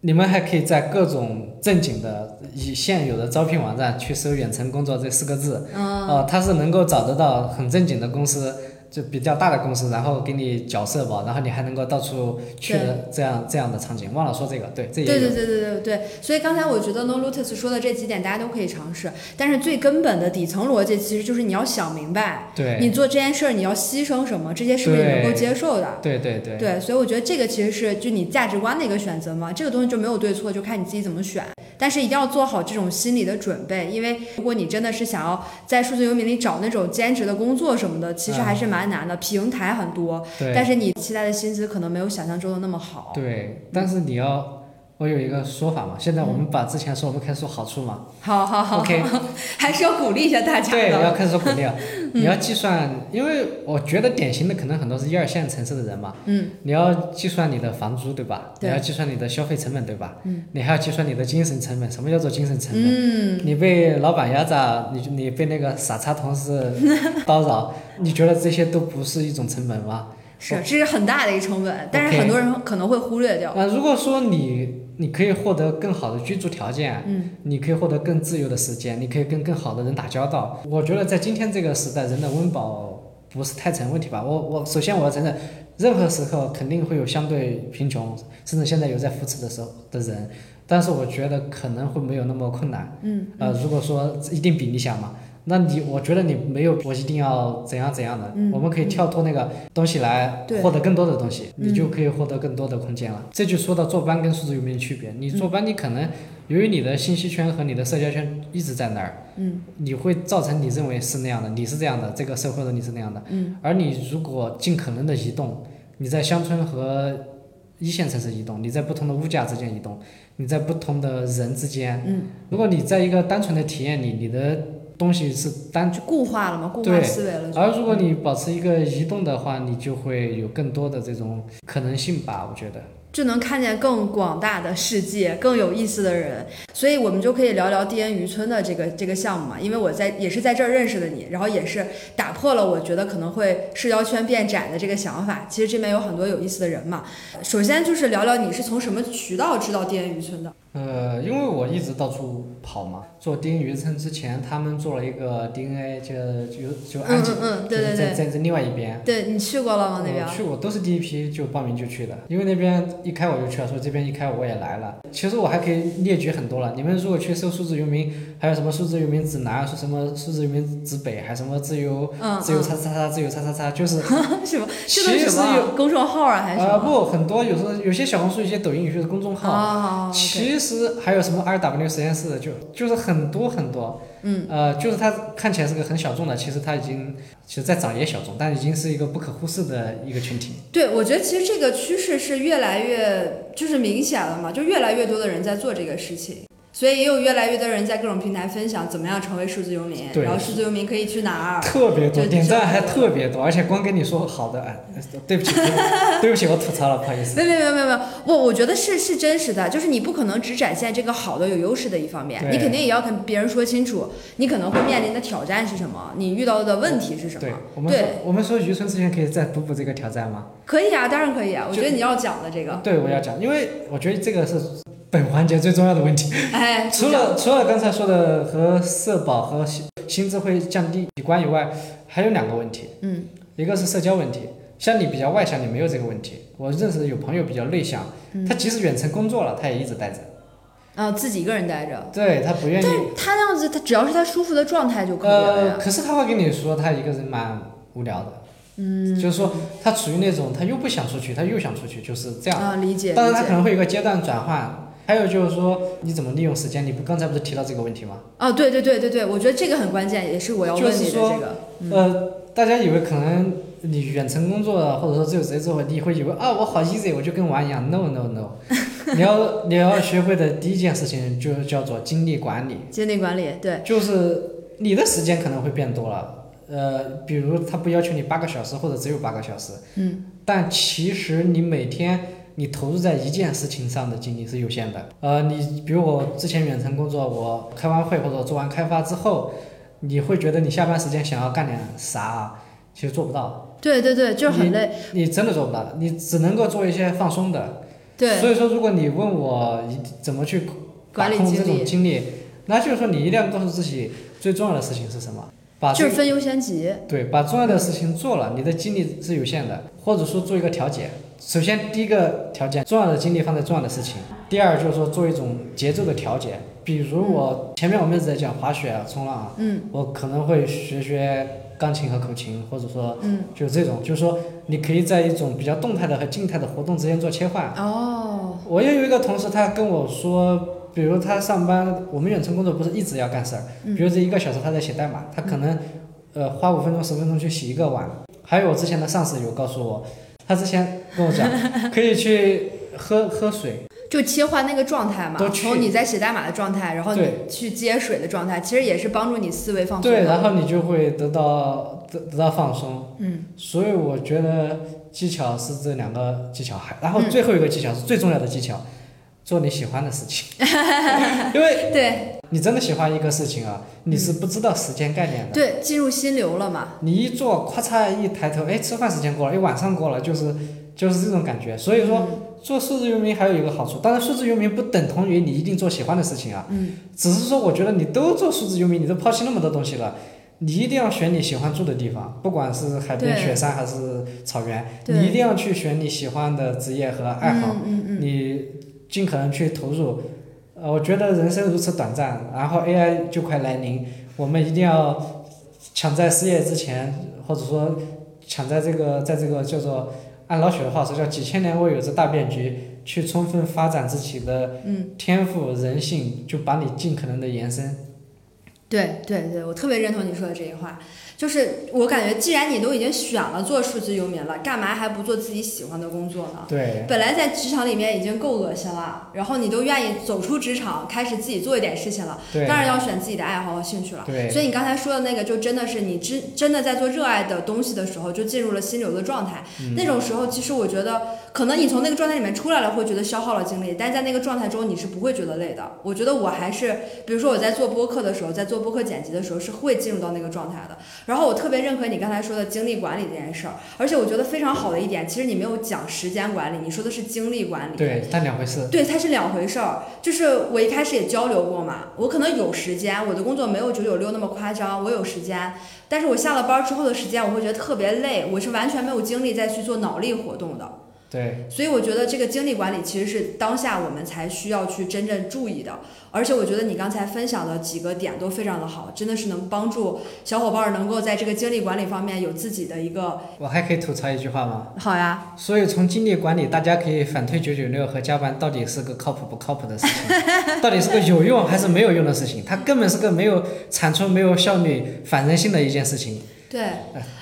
你们还可以在各种正经的以现有的招聘网站去搜“远程工作”这四个字，嗯，哦，它是能够找得到很正经的公司，就比较大的公司，然后给你缴社保，然后你还能够到处去的这样这样的场景。忘了说这个，对，这也有。对对对对对对，所以刚才我觉得 No Lotus 说的这几点大家都可以尝试，但是最根本的底层逻辑其实就是你要想明白，对你做这件事儿你要牺牲什么，这些是不是你能够接受的？对对对对，所以我觉得这个其实是就你价值观的一个选择嘛，这个东西就没有对错，就看你自己怎么选。但是一定要做好这种心理的准备，因为如果你真的是想要在数字游民里找那种兼职的工作什么的，其实还是蛮难的，平台很多，但是你期待的薪资可能没有想象中的那么好。对，但是你要，我有一个说法嘛，现在我们把之前说，我们开始说好处嘛。好好好 OK 还是要鼓励一下大家对，要。开始说鼓励了。你要计算，因为我觉得典型的可能很多是一二线城市的人嘛，嗯，你要计算你的房租，对吧？对你要计算你的消费成本，对吧？嗯，你还要计算你的精神成本。什么叫做精神成本？嗯，你被老板压榨，你你被那个傻叉同事叨扰，你觉得这些都不是一种成本吗？是，这是很大的一个成本，但是很多人可能会忽略掉。啊、如果说你你可以获得更好的居住条件，嗯，你可以获得更自由的时间，你可以跟更好的人打交道。我觉得在今天这个时代，人的温饱不是太成问题吧？我我首先我要承认，任何时候肯定会有相对贫穷，甚至现在有在扶持的时候的人，但是我觉得可能会没有那么困难。嗯，呃，如果说一定比你想嘛，那你我觉得你没有我一定要怎样怎样的，嗯。我们可以跳脱那个东西来获得更多的东西，嗯你就可以获得更多的空间了。这就说到坐班跟数字有没有区别，你坐班你可能由于你的信息圈和你的社交圈一直在那儿，嗯。你会造成你认为是那样的，你是这样的，这个社会的你是那样的，嗯。而你如果尽可能的移动，你在乡村和一线城市移动，你在不同的物价之间移动，你在不同的人之间，嗯，如果你在一个单纯的体验里，你的东西是单，就固化了嘛，固化思维了。而如果你保持一个移动的话，你就会有更多的这种可能性吧，我觉得。就能看见更广大的世界，更有意思的人，所以我们就可以聊聊地恩渔村的这个这个项目嘛。因为我在也是在这儿认识的你，然后也是打破了我觉得可能会社交圈变窄的这个想法。其实这边有很多有意思的人嘛。首先就是聊聊你是从什么渠道知道地恩渔村的？呃，因为我一直到处跑嘛，做丁鱼村之前，他们做了一个 DNA，就就就安检，嗯嗯嗯，对对对，就是在在在另外一边。对你去过了吗？那边我？去过，都是第一批就报名就去的，因为那边一开我就去了，所以这边一开我也来了。其实我还可以列举很多了，你们如果去搜数字游民，还有什么数字游民指南，说什么数字游民指北，还什么自由嗯自由叉叉叉自由叉叉叉，就是 嗯，什么？这都其实是什么有公众号啊，还是啊呃？不很多，有时候有些小红书、有些抖音、有些是公众号，哦其实还有什么 RW 实验室，就就是很多很多，嗯，呃，就是它看起来是个很小众的，其实它已经其实在长也小众，但已经是一个不可忽视的一个群体。对，我觉得其实这个趋势是越来越就是明显了嘛，就越来越多的人在做这个事情，所以也有越来越多人在各种平台分享怎么样成为数字游民，然后数字游民可以去哪儿。特别多，点赞还特别多，而且光跟你说好的，哎，对不起，对不起我吐槽了，不好意思。没有没有没有没有，我我觉得是是真实的，就是你不可能只展现这个好的有优势的一方面，你肯定也要跟别人说清楚，你可能会面临的挑战是什么，你遇到的问题是什么对。，我们说，我们说渔村之前可以再补补这个挑战吗？可以啊，当然可以啊，我觉得你要讲的这个，对，我要讲，因为我觉得这个是本环节最重要的问题。哎，除了除了刚才说的和社保和薪薪资会降低有关以外，还有两个问题，嗯一个是社交问题。像你比较外向，你没有这个问题。我认识的有朋友比较内向，嗯他即使远程工作了，他也一直待着。啊，自己一个人待着，对他不愿意。但他那样子，他只要是他舒服的状态就可以了。可是他会跟你说他一个人蛮无聊的，嗯，就是说他处于那种他又不想出去，他又想出去，就是这样。啊，理解理解。当然他可能会有一个阶段转换。还有就是说你怎么利用时间？你不刚才不是提到这个问题吗？哦，对对对对对，我觉得这个很关键，也是我要问你的就是说这个。嗯呃，大家以为可能你远程工作或者说自由职业之后，你会以为啊我好 easy，我就跟玩一样。No no no，你要你要学会的第一件事情就叫做精力管理。精力管理，对，就是你的时间可能会变多了，呃，比如他不要求你八个小时或者只有八个小时，嗯，但其实你每天你投入在一件事情上的精力是有限的。呃，你比如我之前远程工作，我开完会或者做完开发之后，你会觉得你下班时间想要干点啥啊，其实做不到，对对对，就是很累。你真的做不到的，你只能够做一些放松的。对，所以说，如果你问我一怎么去把管理控这种精力，那就是说你一定要告诉自己最重要的事情是什么，把就是分优先级。对把重要的事情做了，你的精力是有限的，或者说做一个调节。首先，第一个条件，重要的精力放在重要的事情；第二，就是说做一种节奏的调节。比如我前面我们一直在讲滑雪啊、冲浪啊，嗯我可能会学学钢琴和口琴，或者说嗯，就是这种，就是说你可以在一种比较动态的和静态的活动之间做切换。哦，我也有一个同事，他跟我说，比如他上班，我们远程工作不是一直要干事儿，嗯比如这一个小时他在写代码，他可能呃花五分钟十分钟去洗一个碗。还有我之前的上司有告诉我，他之前跟我讲，可以去喝喝水，就切换那个状态嘛从你在写代码的状态，然后你去接水的状态，其实也是帮助你思维放松对，然后你就会得到得得到放松。嗯，所以我觉得技巧是这两个技巧，还然后嗯。最后一个技巧是最重要的技巧，做你喜欢的事情，因为对你真的喜欢一个事情啊，你是不知道时间概念的。对，进入心流了嘛。你一做，咔嚓一抬头，哎，吃饭时间过了，哎，晚上过了，就是就是这种感觉。所以说，嗯做数字游民还有一个好处，当然数字游民不等同于你一定做喜欢的事情啊，嗯，只是说我觉得你都做数字游民，你都抛弃那么多东西了。你一定要选你喜欢住的地方，不管是海边、雪山还是草原，你一定要去选你喜欢的职业和爱好，嗯嗯嗯，你尽可能去投入。呃，我觉得人生如此短暂，然后 AI 就快来临，我们一定要抢在失业之前，或者说抢在这个在这个叫做按老许的话说叫几千年未有之大变局，去充分发展自己的嗯，天赋人性，就把你尽可能的延伸。对对对，我特别认同你说的这句话。就是我感觉，既然你都已经选了做数字游民了，干嘛还不做自己喜欢的工作呢？对，本来在职场里面已经够恶心了，然后你都愿意走出职场，开始自己做一点事情了，对，当然要选自己的爱好和兴趣了。对，所以你刚才说的那个，就真的是你真真的在做热爱的东西的时候，就进入了心流的状态。嗯那种时候，其实我觉得，可能你从那个状态里面出来了，会觉得消耗了精力，但是在那个状态中，你是不会觉得累的。我觉得我还是，比如说我在做播客的时候，在做播客剪辑的时候，是会进入到那个状态的。然后我特别认可你刚才说的精力管理这件事儿，而且我觉得非常好的一点，其实你没有讲时间管理，你说的是精力管理。对，它两回事。对，它是两回事儿。就是我一开始也交流过嘛，我可能有时间，我的工作没有九九六那么夸张，我有时间，但是我下了班之后的时间，我会觉得特别累，我是完全没有精力再去做脑力活动的。对，所以我觉得这个精力管理其实是当下我们才需要去真正注意的。而且我觉得你刚才分享的几个点都非常的好，真的是能帮助小伙伴儿能够在这个精力管理方面有自己的一个我还可以吐槽一句话吗？好呀，所以从精力管理，大家可以反推九九六和加班到底是个靠谱不靠谱的事情，到底是个有用还是没有用的事情？它根本是个没有产出、没有效率、反人性的一件事情。对，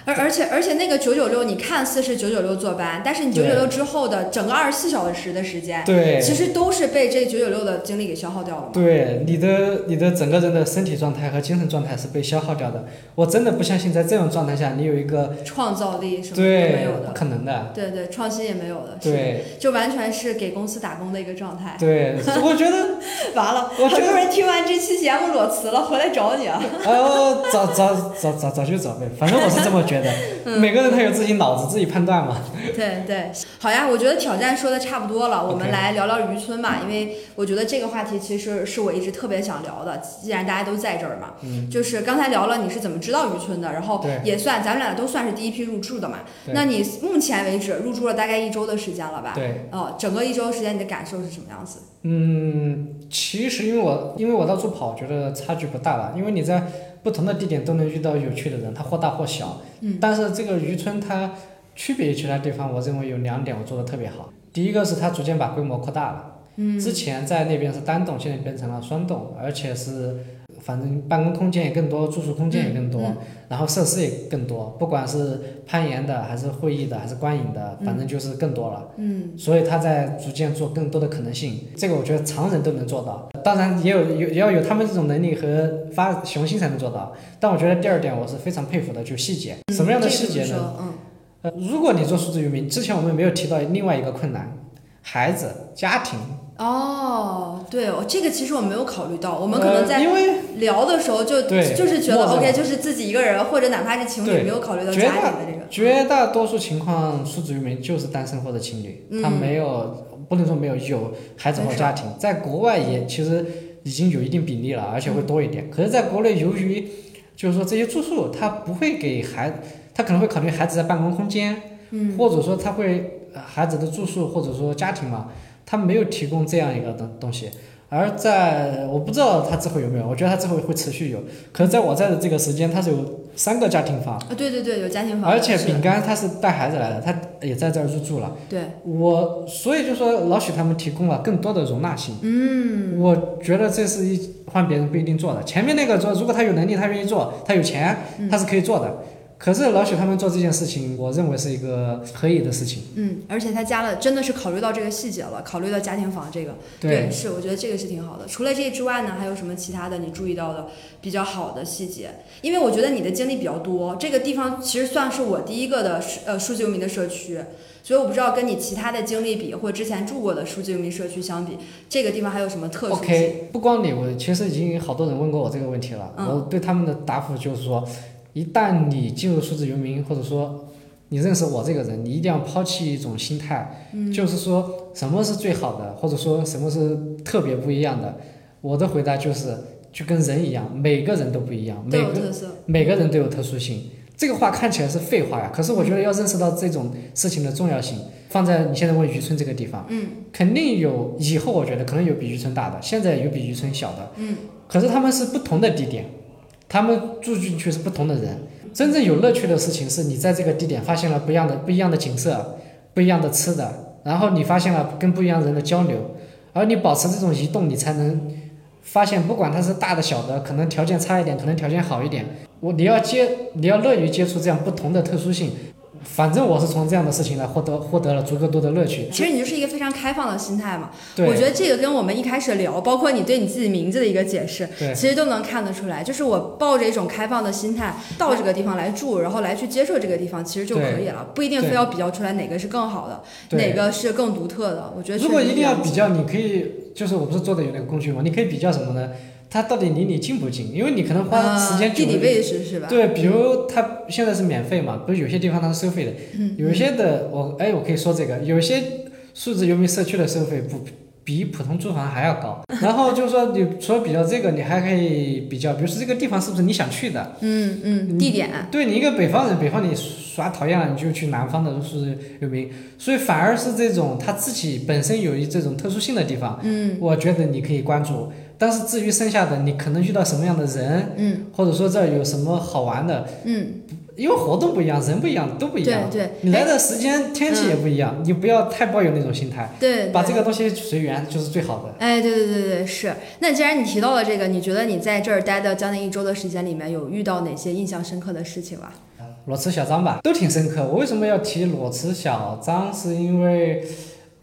而而且而且那个九九六，你看似是九九六坐班，但是你九九六之后的整个二十四小时的时间，对，其实都是被这九九六的精力给消耗掉了。对你的你的整个人的身体状态和精神状态是被消耗掉的。我真的不相信在这种状态下，你有一个创造力什么都没对有的，不可能的。对对，创新也没有的，是对就完全是给公司打工的一个状态。对，我觉得，完了，很多人听完这期节目裸辞了，回来找你啊。呃，早早早早早就找呗，反正我是这么觉得。嗯 每个人他有自己脑子，自己判断嘛。对对，好呀，我觉得挑战说的差不多了，我们来聊聊渔村吧，因为我觉得这个话题其实是我一直特别想聊的，既然大家都在这儿嘛，嗯，就是刚才聊了你是怎么知道渔村的，然后也算咱们俩都算是第一批入住的嘛。那你目前为止入住了大概一周的时间了吧？对，哦，整个一周时间你的感受是什么样子？嗯，其实因为我因为我到处跑，觉得差距不大了，因为你在不同的地点都能遇到有趣的人，他或大或小。嗯，但是这个渔村它区别于其他地方，我认为有两点我做的特别好。第一个是它逐渐把规模扩大了。嗯之前在那边是单栋，现在变成了双栋，而且是反正办公空间也更多，住宿空间也更多，嗯然后设施也更多，不管是攀岩的，还是会议的，还是观影的，反正就是更多了。嗯所以他在逐渐做更多的可能性，这个我觉得常人都能做到。当然也有有也要有他们这种能力和发雄心才能做到。但我觉得第二点我是非常佩服的，就细节。什么样的细节呢？呃，如果你做数字游民，之前我们没有提到另外一个困难，孩子、家庭。哦，对，我这个其实我没有考虑到，我们可能在呃、因为聊的时候就对就是觉得 OK，就是自己一个人，或者哪怕是情侣，没有考虑到家庭的这个。绝大多数情况，数字游民就是单身或者情侣，嗯他没有不能说没有有孩子或家庭，在国外也其实已经有一定比例了，而且会多一点。可是，在国内由于就是说这些住宿，他不会给孩，他可能会考虑孩子在办公空间，嗯，或者说他会呃孩子的住宿或者说家庭嘛，他没有提供这样一个东东西。而在我不知道他之后有没有，我觉得他之后会持续有。可是在我在的这个时间，他是有三个家庭房。啊，对对对，有家庭房，而且饼干他是带孩子来的，他也在这儿入住了。对，我所以就说老许他们提供了更多的容纳性。嗯，我觉得这是一换别人不一定做的。前面那个做，如果他有能力，他愿意做，他有钱，嗯他是可以做的。可是老许他们做这件事情，我认为是一个可以的事情。嗯，而且他加了，真的是考虑到这个细节了，考虑到家庭房这个，对，是，我觉得这个是挺好的。除了这之外呢，还有什么其他的你注意到的比较好的细节？因为我觉得你的经历比较多，这个地方其实算是我第一个的呃数字游民的社区，所以我不知道跟你其他的经历比，或者之前住过的数字游民社区相比，这个地方还有什么特殊性 OK，不光你，我其实已经好多人问过我这个问题了。嗯我对他们的答复就是说，一旦你进入数字游民，或者说你认识我这个人，你一定要抛弃一种心态，嗯就是说什么是最好的，或者说什么是特别不一样的。我的回答就是，就跟人一样，每个人都不一样，每个？每个人都有特殊性。这个话看起来是废话呀，可是我觉得要认识到这种事情的重要性，放在你现在问渔村这个地方，嗯肯定有，以后我觉得可能有比渔村大的，现在有比渔村小的，嗯可是他们是不同的地点，他们住进去是不同的人。真正有乐趣的事情是你在这个地点发现了不一样的不一样的景色，不一样的吃的，然后你发现了跟不一样人的交流，而你保持这种移动，你才能发现，不管它是大的小的，可能条件差一点，可能条件好一点，我你要接你要乐于接触这样不同的特殊性。反正我是从这样的事情来获得获得了足够多的乐趣。其实你就是一个非常开放的心态嘛。对，我觉得这个跟我们一开始聊，包括你对你自己名字的一个解释，其实都能看得出来。就是我抱着一种开放的心态到这个地方来住，然后来去接受这个地方，其实就可以了，不一定非要比较出来哪个是更好的，哪个是更独特的。我觉得如果一定要比较，你可以就是我不是做的有那个工具吗？你可以比较什么呢？它到底离你近不近？因为你可能花时间久了呃地理位置是吧？对，比如它现在是免费嘛，不是有些地方它是收费的，嗯有些的我哎我可以说这个，有些数字游民社区的收费不比普通住房还要高。然后就是说，你除了比较这个，你还可以比较，比如说这个地方是不是你想去的？嗯嗯，地点，对你一个北方人，北方你耍讨厌了，你就去南方的数字游民，所以反而是这种他自己本身有一这种特殊性的地方，嗯我觉得你可以关注。但是至于剩下的，你可能遇到什么样的人，嗯或者说这儿有什么好玩的，嗯，因为活动不一样，人不一样，都不一样。对对，你来哎的时间、天气也不一样，你不要太抱有那种心态，对，对把这个东西随缘就是最好的。哎，对对对对，是。那既然你提到了这个，你觉得你在这儿待的将近一周的时间里面，有遇到哪些印象深刻的事情吧？裸辞小张吧，都挺深刻。我为什么要提裸辞小张？是因为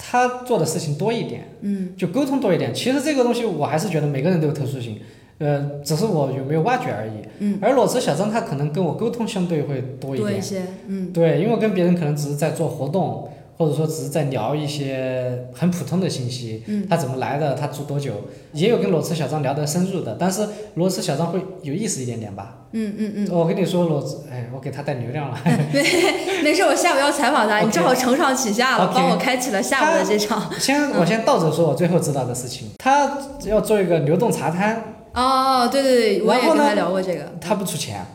他做的事情多一点，嗯就沟通多一点。其实这个东西我还是觉得每个人都有特殊性，呃，只是我有没有挖掘而已。嗯，而裸辞小张他可能跟我沟通相对会多一点，多一些，嗯对，因为我跟别人可能只是在做活动，或者说只是在聊一些很普通的信息，嗯他怎么来的，他住多久，也有跟裸辞小张聊得深入的，但是裸辞小张会有意思一点点吧。嗯嗯嗯，我跟你说，裸辞，哎，我给他带流量了。没事，我下午要采访他，你正好承上启下了帮我开启了下午的这场。先，我先倒着说，我最后知道的事情。他要做一个流动茶摊，哦，对对对，我也跟他聊过这个。他不出钱，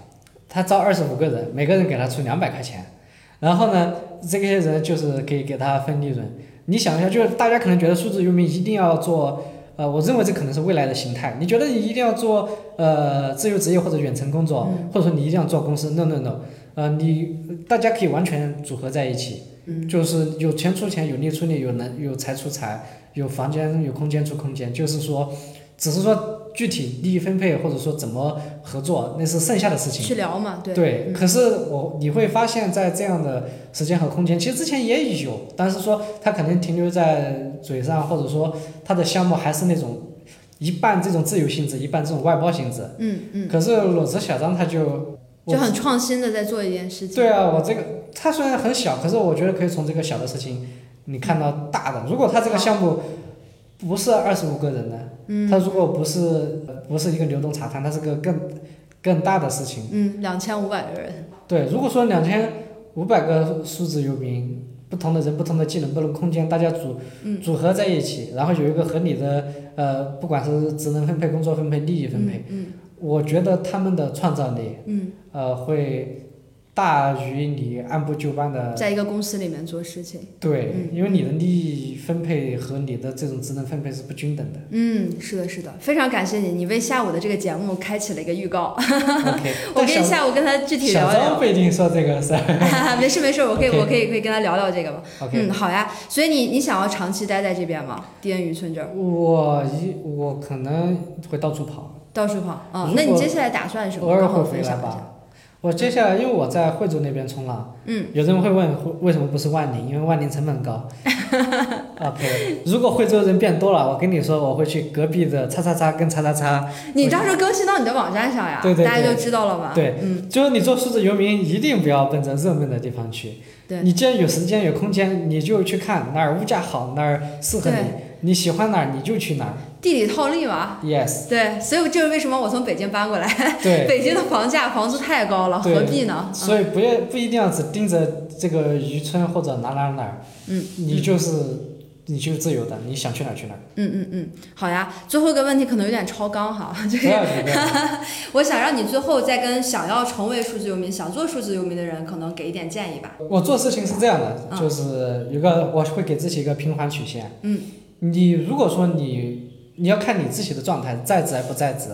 他招二十五个人，每个人给他出两百块钱，然后呢，这些人就是可以给他分利润。你想一下，就是大家可能觉得数字游民一定要做，呃，我认为这可能是未来的形态。你觉得你一定要做呃自由职业或者远程工作，嗯或者说你一定要做公司？No No No，呃，你大家可以完全组合在一起，嗯就是有钱出钱，有力出力，有能有财出财，有房间有空间出空间，就是说，只是说具体利益分配或者说怎么合作，那是剩下的事情。去聊嘛，对对，嗯可是我你会发现在这样的时间和空间，其实之前也有，但是说他可能停留在嘴上，或者说他的项目还是那种一半这种自由性质，一半这种外包性质。嗯嗯，可是裸辞小张他就就很创新的在做一件事情。对啊，我这个他虽然很小，可是我觉得可以从这个小的事情你看到大的，如果他这个项目不是二十五个人的，他如果不是不是一个流动茶摊，它是个更更大的事情。嗯，两千五百个人。对，如果说两千五百个数字游民，不同的人、不同的技能、不同空间，大家组组合在一起，然后有一个合理的呃，不管是职能分配、工作分配、利益分配，我觉得他们的创造力，呃，会。大于你按部就班的，在一个公司里面做事情。对，因为你的利益分配和你的这种职能分配是不均等的。嗯，是的，是的，非常感谢你，你为下午的这个节目开启了一个预告。OK，我可以下午跟他具体聊聊。小张不一定说这个事儿。没事没事，我可以我可以可以跟他聊聊这个吧。OK，嗯，好呀。所以你你想要长期待在这边吗？滇渔村这儿？我一我可能会到处跑。到处跑，嗯，那你接下来打算什么？偶尔会回来吧。我接下来，因为我在惠州那边冲浪，嗯，有人会问为什么不是万宁？因为万宁成本高。OK，如果惠州人变多了，我跟你说，我会去隔壁的叉叉叉跟叉叉叉。你到时候更新到你的网站上呀，对对大家就知道了嘛。对，嗯，就是你做数字游民，一定不要奔着热门的地方去。对，你既然有时间有空间，你就去看哪儿物价好，哪儿适合你，你喜欢哪儿你就去哪儿。地理套利嘛，yes，对，所以这是为什么我从北京搬过来。对，北京的房价房租太高了，何必呢？所以不要不一定要只盯着这个渔村或者哪哪哪，嗯，你就是你就自由的，你想去哪儿去哪儿。嗯嗯嗯，好呀。最后一个问题可能有点超纲哈，就是，我想让你最后再跟想要成为数字游民、想做数字游民的人，可能给一点建议吧。我做事情是这样的，就是有个我会给自己一个平缓曲线。嗯，你如果说你。你要看你自己的状态在职还不在职，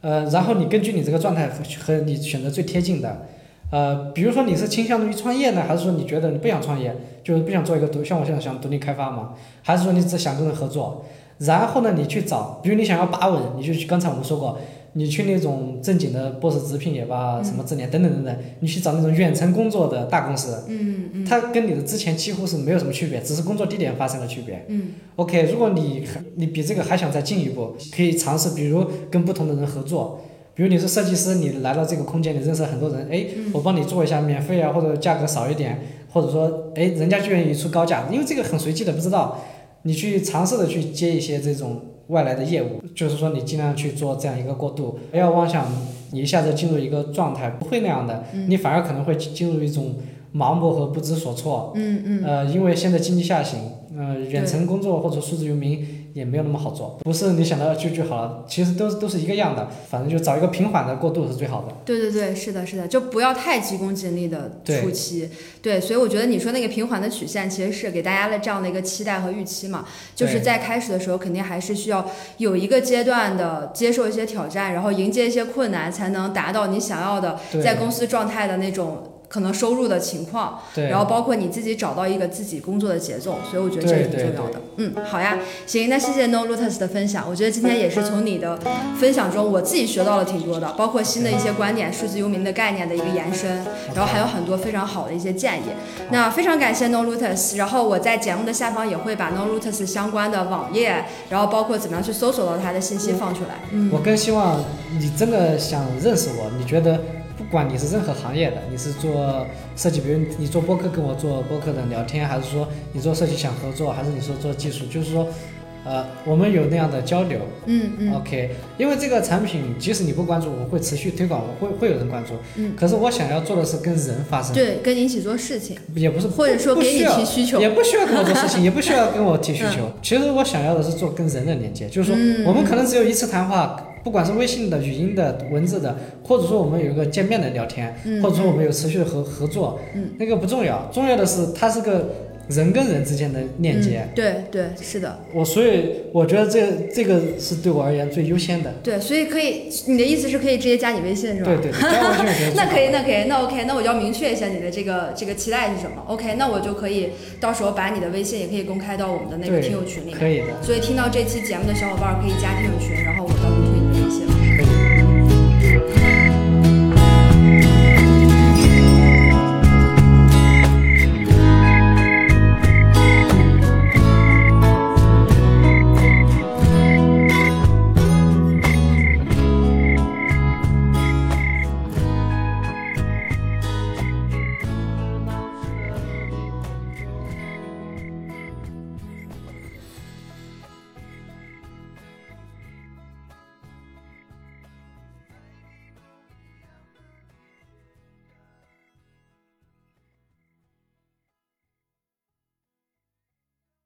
呃，然后你根据你这个状态和你选择最贴近的，呃，比如说你是倾向于创业呢，还是说你觉得你不想创业，就是不想做一个独，像我现在想独立开发嘛，还是说你只想跟人合作？然后呢，你去找，比如你想要把稳，你就刚才我们说过。你去那种正经的 boss 直聘也罢，什么智联等等等等，你去找那种远程工作的大公司，嗯嗯，它跟你的之前几乎是没有什么区别，只是工作地点发生了区别。嗯，OK，如果你你比这个还想再进一步，可以尝试，比如跟不同的人合作，比如你是设计师，你来到这个空间，你认识很多人，哎，我帮你做一下免费啊，或者价格少一点，或者说，哎，人家就愿意出高价，因为这个很随机的，不知道，你去尝试的去接一些这种。外来的业务，就是说你尽量去做这样一个过渡，不要妄想你一下子进入一个状态，不会那样的，你反而可能会进入一种盲目和不知所措。嗯嗯。呃，因为现在经济下行，呃，远程工作或者数字游民。也没有那么好做，不是你想到就就好了，其实都都是一个样的，反正就找一个平缓的过渡是最好的。对对对，是的，是的，就不要太急功近利的初期。对，所以我觉得你说那个平缓的曲线，其实是给大家的这样的一个期待和预期嘛，就是在开始的时候肯定还是需要有一个阶段的接受一些挑战，然后迎接一些困难，才能达到你想要的在公司状态的那种。可能收入的情况，对然后包括你自己找到一个自己工作的节奏，所以我觉得这是很重要的。嗯，好呀，行，那谢谢 No Lotus 的分享。我觉得今天也是从你的分享中，我自己学到了挺多的，包括新的一些观点、数字游民的概念的一个延伸，然后还有很多非常好的一些建议。那非常感谢 No Lotus，然后我在节目的下方也会把 No Lotus 相关的网页，然后包括怎么样去搜索到他的信息放出来。嗯，我更希望你真的想认识我，你觉得？不管你是任何行业的，你是做设计，比如你做播客跟我做播客的聊天，还是说你做设计想合作，还是你说做技术，就是说，呃，我们有那样的交流。嗯嗯。OK，因为这个产品，即使你不关注，我会持续推广，我会会有人关注。嗯。可是我想要做的是跟人发生。对，跟你一起做事情。也不是。或者说给你提需求。也不需要跟我做事情，也不需要跟我提需求。其实我想要的是做跟人的连接，就是说，我们可能只有一次谈话。不管是微信的、语音的、文字的，或者说我们有一个见面的聊天，或者说我们有持续的合合作，那个不重要，重要的是它是个人跟人之间的链接。对对，是的。我所以我觉得这这个是对我而言最优先的。对，所以可以，你的意思是可以直接加你微信是吧？对对，加微信 那可以，那可以，那 OK，那我就要明确一下你的这个这个期待是什么。OK，那我就可以到时候把你的微信也可以公开到我们的那个听友群里面。可以的。所以听到这期节目的小伙伴可以加听友群，然后我的。